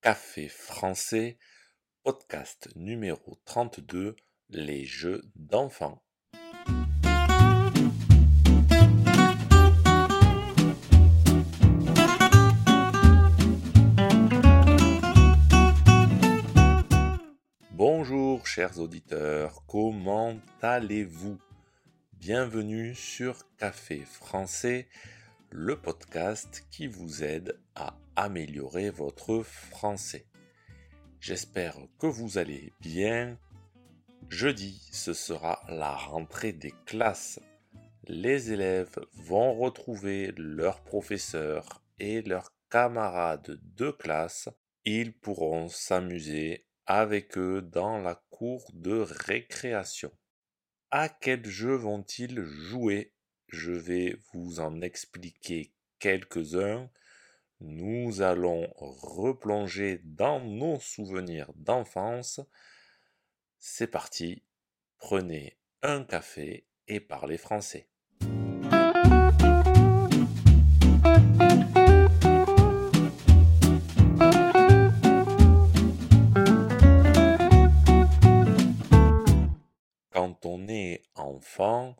Café français, podcast numéro 32, les jeux d'enfants. Bonjour chers auditeurs, comment allez-vous? Bienvenue sur Café français, le podcast qui vous aide à améliorer votre français. J'espère que vous allez bien. Jeudi, ce sera la rentrée des classes. Les élèves vont retrouver leurs professeurs et leurs camarades de classe. Ils pourront s'amuser avec eux dans la cour de récréation. À quel jeu vont-ils jouer? Je vais vous en expliquer quelques-uns. Nous allons replonger dans nos souvenirs d'enfance. C'est parti, prenez un café et parlez français. Quand on est enfant,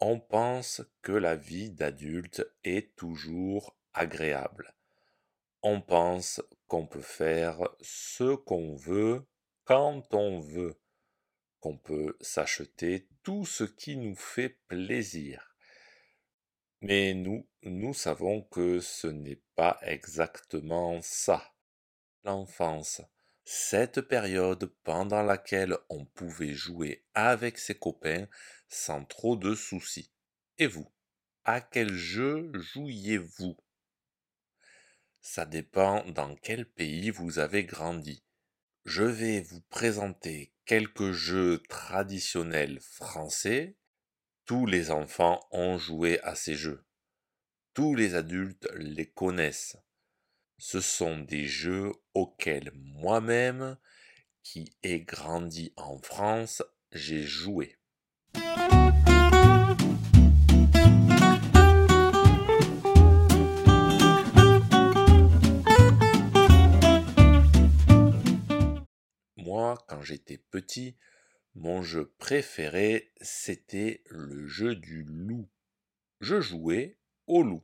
on pense que la vie d'adulte est toujours agréable. On pense qu'on peut faire ce qu'on veut quand on veut, qu'on peut s'acheter tout ce qui nous fait plaisir. Mais nous, nous savons que ce n'est pas exactement ça. L'enfance, cette période pendant laquelle on pouvait jouer avec ses copains sans trop de soucis. Et vous, à quel jeu jouiez-vous? Ça dépend dans quel pays vous avez grandi. Je vais vous présenter quelques jeux traditionnels français. Tous les enfants ont joué à ces jeux. Tous les adultes les connaissent. Ce sont des jeux auxquels moi-même, qui ai grandi en France, j'ai joué. Moi, quand j'étais petit, mon jeu préféré, c'était le jeu du loup. Je jouais au loup.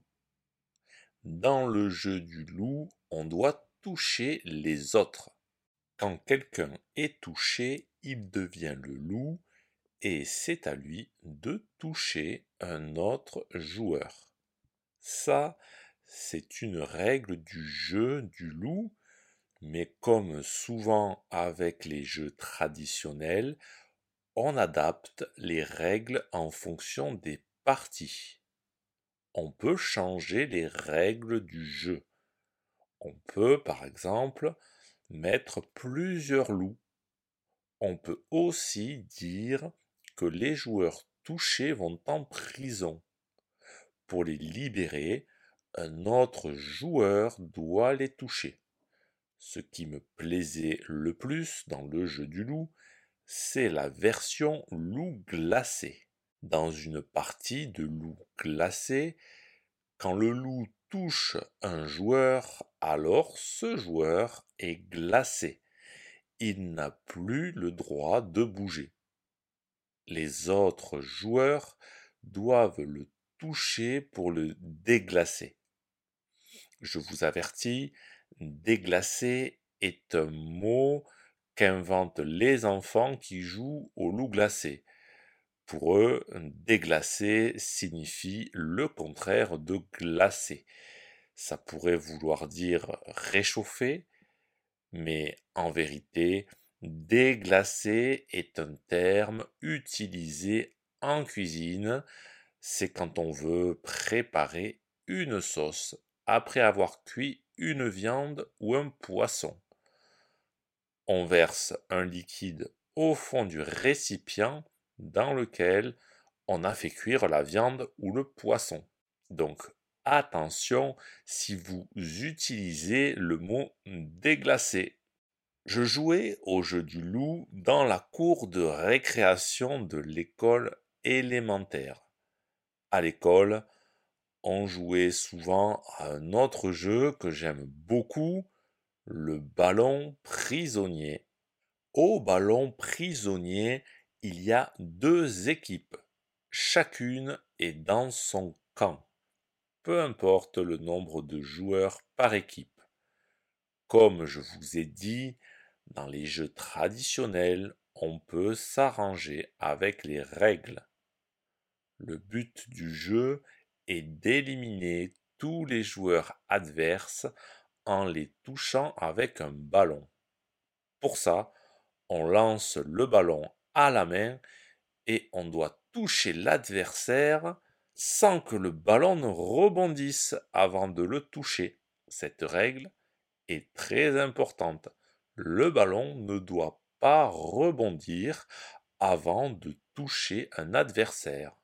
Dans le jeu du loup, on doit toucher les autres. Quand quelqu'un est touché, il devient le loup et c'est à lui de toucher un autre joueur. Ça, c'est une règle du jeu du loup, mais comme souvent avec les jeux traditionnels, on adapte les règles en fonction des parties on peut changer les règles du jeu. On peut, par exemple, mettre plusieurs loups. On peut aussi dire que les joueurs touchés vont en prison. Pour les libérer, un autre joueur doit les toucher. Ce qui me plaisait le plus dans le jeu du loup, c'est la version loup glacé dans une partie de loup glacé, quand le loup touche un joueur, alors ce joueur est glacé. Il n'a plus le droit de bouger. Les autres joueurs doivent le toucher pour le déglacer. Je vous avertis, déglacer est un mot qu'inventent les enfants qui jouent au loup glacé. Pour eux, déglacer signifie le contraire de glacer. Ça pourrait vouloir dire réchauffer, mais en vérité, déglacer est un terme utilisé en cuisine. C'est quand on veut préparer une sauce après avoir cuit une viande ou un poisson. On verse un liquide au fond du récipient dans lequel on a fait cuire la viande ou le poisson. Donc attention si vous utilisez le mot déglacer. Je jouais au jeu du loup dans la cour de récréation de l'école élémentaire. À l'école, on jouait souvent à un autre jeu que j'aime beaucoup, Le ballon prisonnier. Au ballon prisonnier, il y a deux équipes. Chacune est dans son camp. Peu importe le nombre de joueurs par équipe. Comme je vous ai dit, dans les jeux traditionnels, on peut s'arranger avec les règles. Le but du jeu est d'éliminer tous les joueurs adverses en les touchant avec un ballon. Pour ça, on lance le ballon la main et on doit toucher l'adversaire sans que le ballon ne rebondisse avant de le toucher. Cette règle est très importante. Le ballon ne doit pas rebondir avant de toucher un adversaire.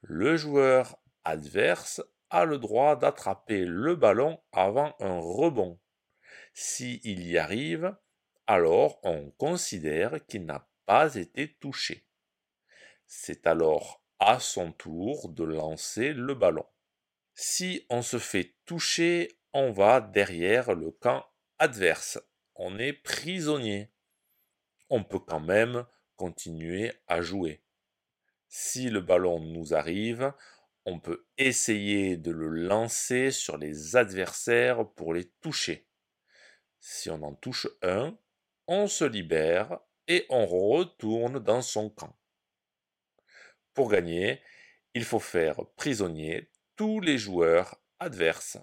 Le joueur adverse a le droit d'attraper le ballon avant un rebond. S'il y arrive, alors on considère qu'il n'a pas été touché. C'est alors à son tour de lancer le ballon. Si on se fait toucher, on va derrière le camp adverse. On est prisonnier. On peut quand même continuer à jouer. Si le ballon nous arrive, on peut essayer de le lancer sur les adversaires pour les toucher. Si on en touche un, on se libère et on retourne dans son camp. Pour gagner, il faut faire prisonnier tous les joueurs adverses.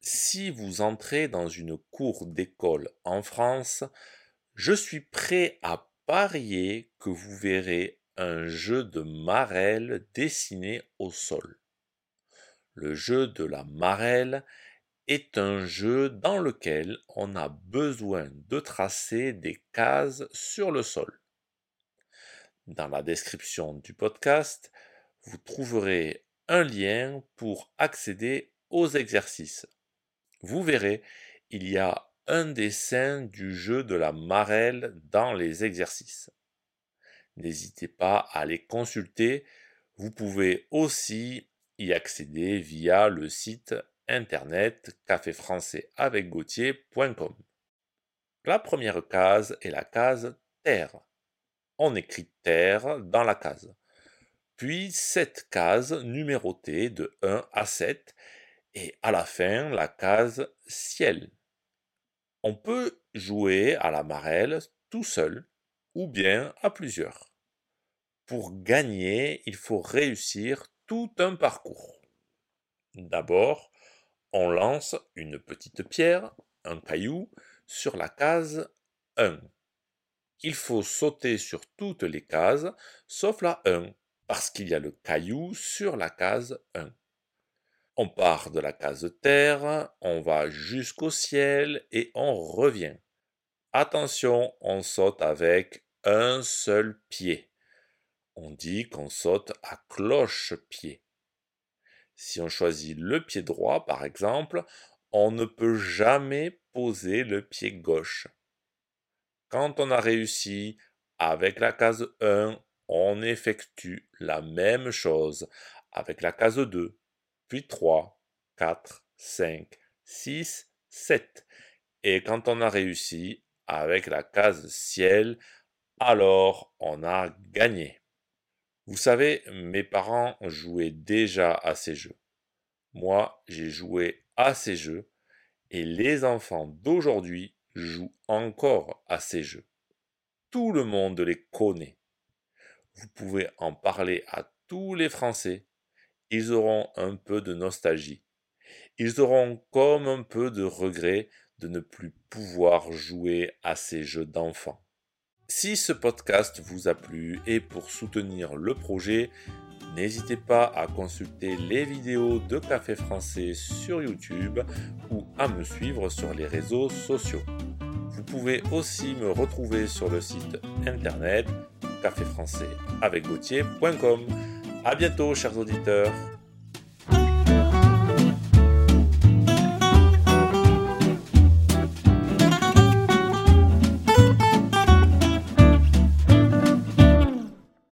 Si vous entrez dans une cour d'école en France, je suis prêt à parier que vous verrez un jeu de marelle dessiné au sol. Le jeu de la marelle est un jeu dans lequel on a besoin de tracer des cases sur le sol. Dans la description du podcast, vous trouverez un lien pour accéder aux exercices. Vous verrez, il y a un dessin du jeu de la marelle dans les exercices. N'hésitez pas à les consulter. Vous pouvez aussi y accéder via le site internet caféfrançaisavecgautier.com. La première case est la case Terre. On écrit Terre dans la case. Puis sept cases numérotées de 1 à 7 et à la fin la case Ciel. On peut jouer à la marelle tout seul ou bien à plusieurs. Pour gagner, il faut réussir tout un parcours. D'abord, on lance une petite pierre, un caillou, sur la case 1. Il faut sauter sur toutes les cases, sauf la 1, parce qu'il y a le caillou sur la case 1. On part de la case Terre, on va jusqu'au ciel et on revient. Attention, on saute avec un seul pied. On dit qu'on saute à cloche-pied. Si on choisit le pied droit, par exemple, on ne peut jamais poser le pied gauche. Quand on a réussi avec la case 1, on effectue la même chose avec la case 2, puis 3, 4, 5, 6, 7. Et quand on a réussi avec la case ciel, alors on a gagné. Vous savez, mes parents jouaient déjà à ces jeux. Moi, j'ai joué à ces jeux et les enfants d'aujourd'hui jouent encore à ces jeux. Tout le monde les connaît. Vous pouvez en parler à tous les Français ils auront un peu de nostalgie. Ils auront comme un peu de regret de ne plus pouvoir jouer à ces jeux d'enfants. Si ce podcast vous a plu et pour soutenir le projet, n'hésitez pas à consulter les vidéos de Café Français sur YouTube ou à me suivre sur les réseaux sociaux. Vous pouvez aussi me retrouver sur le site internet caféfrançais avec A bientôt, chers auditeurs.